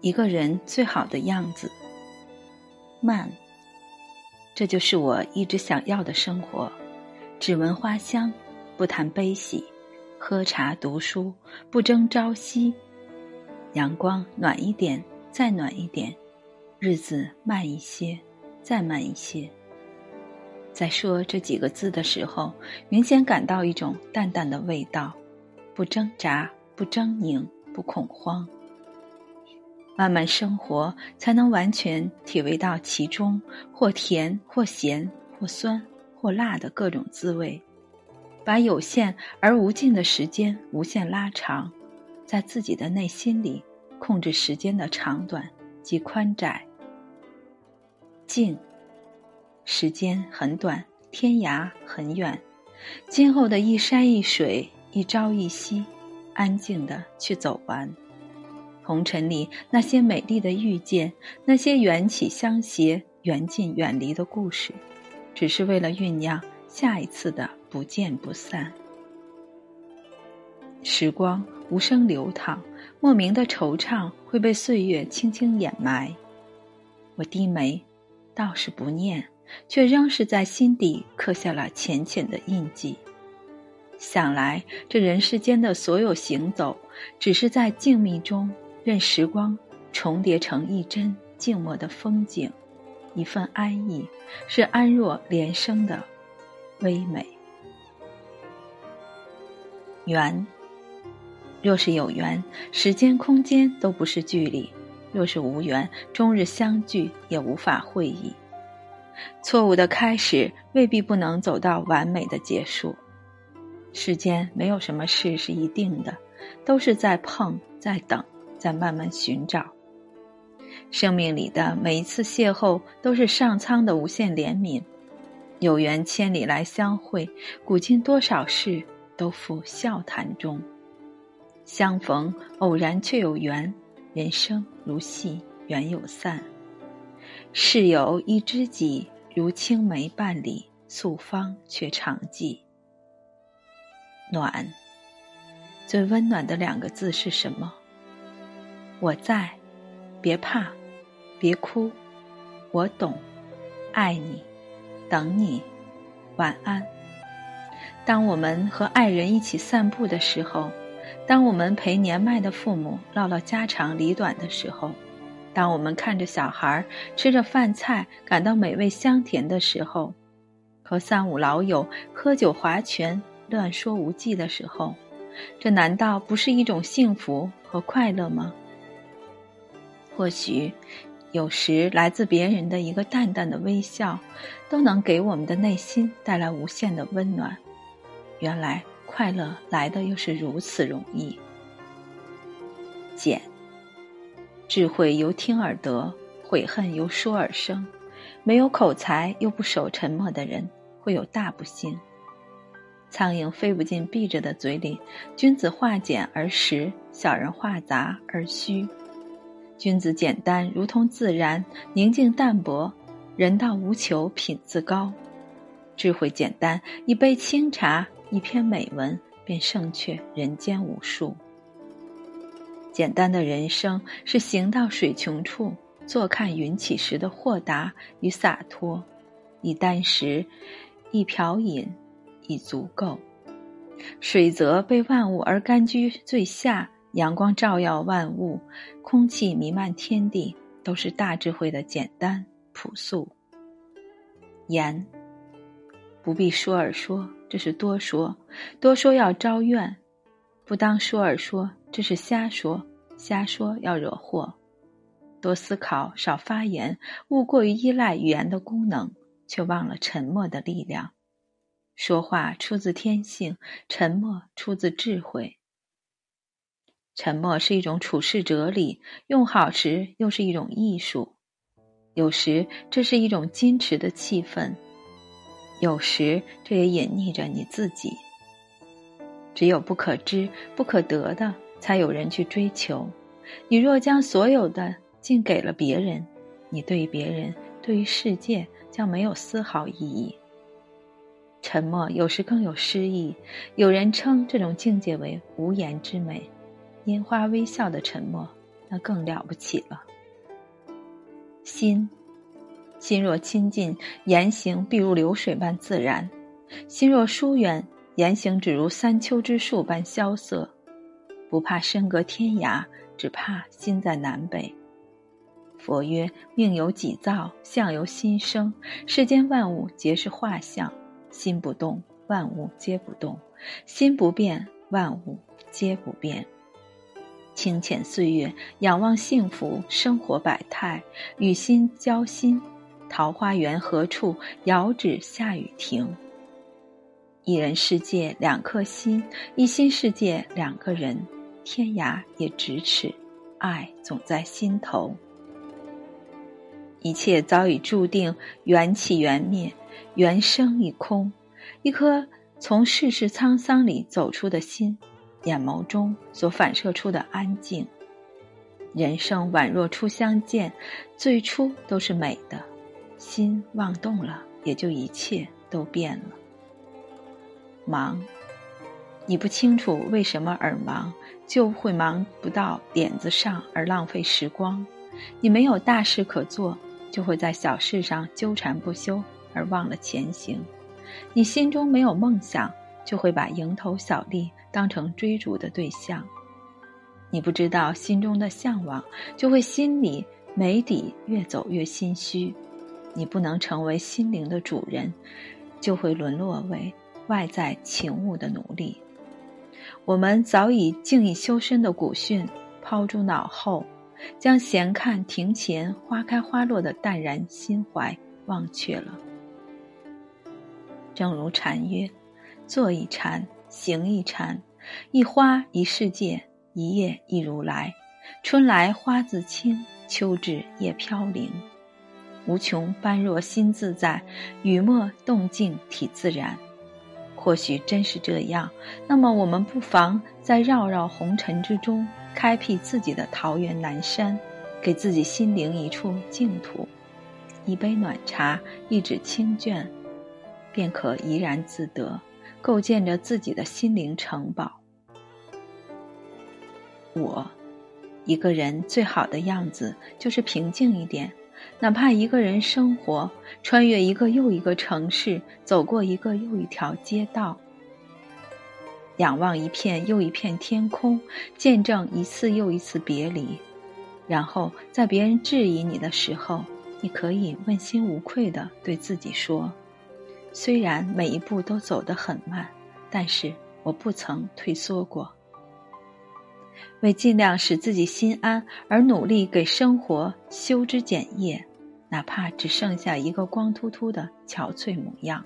一个人最好的样子。慢，这就是我一直想要的生活。只闻花香，不谈悲喜；喝茶读书，不争朝夕。阳光暖一点，再暖一点；日子慢一些，再慢一些。在说这几个字的时候，明显感到一种淡淡的味道，不挣扎，不狰狞，不恐慌。慢慢生活，才能完全体味到其中或甜或咸或酸或辣的各种滋味，把有限而无尽的时间无限拉长，在自己的内心里控制时间的长短及宽窄。静，时间很短，天涯很远，今后的一山一水，一朝一夕，安静的去走完。红尘里那些美丽的遇见，那些缘起相携、缘尽远离的故事，只是为了酝酿下一次的不见不散。时光无声流淌，莫名的惆怅会被岁月轻轻掩埋。我低眉，倒是不念，却仍是在心底刻下了浅浅的印记。想来这人世间的所有行走，只是在静谧中。任时光重叠成一帧静默的风景，一份安逸，是安若连生的微美。缘，若是有缘，时间空间都不是距离；若是无缘，终日相聚也无法会意。错误的开始未必不能走到完美的结束。世间没有什么事是一定的，都是在碰，在等。在慢慢寻找，生命里的每一次邂逅都是上苍的无限怜悯。有缘千里来相会，古今多少事都付笑谈中。相逢偶然却有缘，人生如戏，缘有散。世有一知己，如青梅半里，素芳却常记。暖，最温暖的两个字是什么？我在，别怕，别哭，我懂，爱你，等你，晚安。当我们和爱人一起散步的时候，当我们陪年迈的父母唠唠家长里短的时候，当我们看着小孩吃着饭菜感到美味香甜的时候，和三五老友喝酒划拳乱说无忌的时候，这难道不是一种幸福和快乐吗？或许，有时来自别人的一个淡淡的微笑，都能给我们的内心带来无限的温暖。原来快乐来的又是如此容易。简，智慧由听而得，悔恨由说而生。没有口才又不守沉默的人，会有大不幸。苍蝇飞不进闭着的嘴里，君子化简而实，小人化杂而虚。君子简单，如同自然；宁静淡泊，人道无求，品自高。智慧简单，一杯清茶，一篇美文，便胜却人间无数。简单的人生，是行到水穷处，坐看云起时的豁达与洒脱。一箪食，一瓢饮，已足够。水泽被万物而甘居最下。阳光照耀万物，空气弥漫天地，都是大智慧的简单朴素。言不必说而说，这是多说；多说要招怨，不当说而说，这是瞎说；瞎说要惹祸。多思考，少发言，勿过于依赖语言的功能，却忘了沉默的力量。说话出自天性，沉默出自智慧。沉默是一种处世哲理，用好时又是一种艺术。有时这是一种矜持的气氛，有时这也隐匿着你自己。只有不可知、不可得的，才有人去追求。你若将所有的尽给了别人，你对于别人、对于世界将没有丝毫意义。沉默有时更有诗意，有人称这种境界为无言之美。拈花微笑的沉默，那更了不起了。心，心若亲近，言行必如流水般自然；心若疏远，言行只如三秋之树般萧瑟。不怕身隔天涯，只怕心在南北。佛曰：命由己造，相由心生。世间万物皆是画像，心不动，万物皆不动；心不变，万物皆不变。清浅岁月，仰望幸福生活百态，与心交心。桃花源何处？遥指下雨亭。一人世界两颗心，一心世界两个人。天涯也咫尺，爱总在心头。一切早已注定，缘起缘灭，缘生一空。一颗从世事沧桑里走出的心，眼眸中所反射出的安静。人生宛若初相见，最初都是美的，心妄动了，也就一切都变了。忙，你不清楚为什么而忙，就会忙不到点子上而浪费时光。你没有大事可做。就会在小事上纠缠不休，而忘了前行。你心中没有梦想，就会把蝇头小利当成追逐的对象。你不知道心中的向往，就会心里没底，越走越心虚。你不能成为心灵的主人，就会沦落为外在情物的奴隶。我们早已静以修身的古训抛诸脑后。将闲看庭前花开花落的淡然心怀忘却了。正如禅曰：“坐一禅，行一禅，一花一世界，一叶一如来。春来花自青，秋至叶飘零。无穷般若心自在，雨墨动静体自然。”或许真是这样，那么我们不妨在绕绕红尘之中。开辟自己的桃源南山，给自己心灵一处净土，一杯暖茶，一纸清卷，便可怡然自得，构建着自己的心灵城堡。我，一个人最好的样子就是平静一点，哪怕一个人生活，穿越一个又一个城市，走过一个又一条街道。仰望一片又一片天空，见证一次又一次别离，然后在别人质疑你的时候，你可以问心无愧的对自己说：“虽然每一步都走得很慢，但是我不曾退缩过。”为尽量使自己心安而努力，给生活修枝剪叶，哪怕只剩下一个光秃秃的憔悴模样。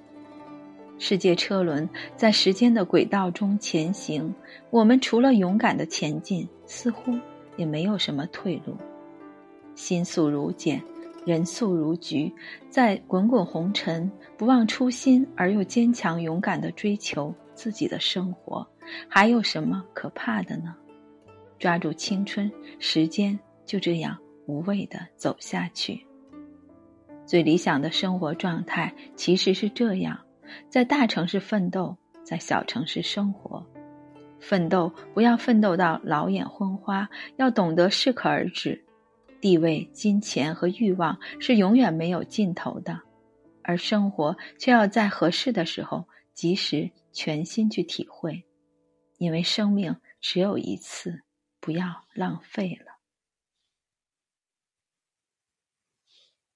世界车轮在时间的轨道中前行，我们除了勇敢的前进，似乎也没有什么退路。心素如茧，人素如菊，在滚滚红尘，不忘初心而又坚强勇敢的追求自己的生活，还有什么可怕的呢？抓住青春，时间就这样无畏的走下去。最理想的生活状态其实是这样。在大城市奋斗，在小城市生活。奋斗不要奋斗到老眼昏花，要懂得适可而止。地位、金钱和欲望是永远没有尽头的，而生活却要在合适的时候及时全心去体会，因为生命只有一次，不要浪费了。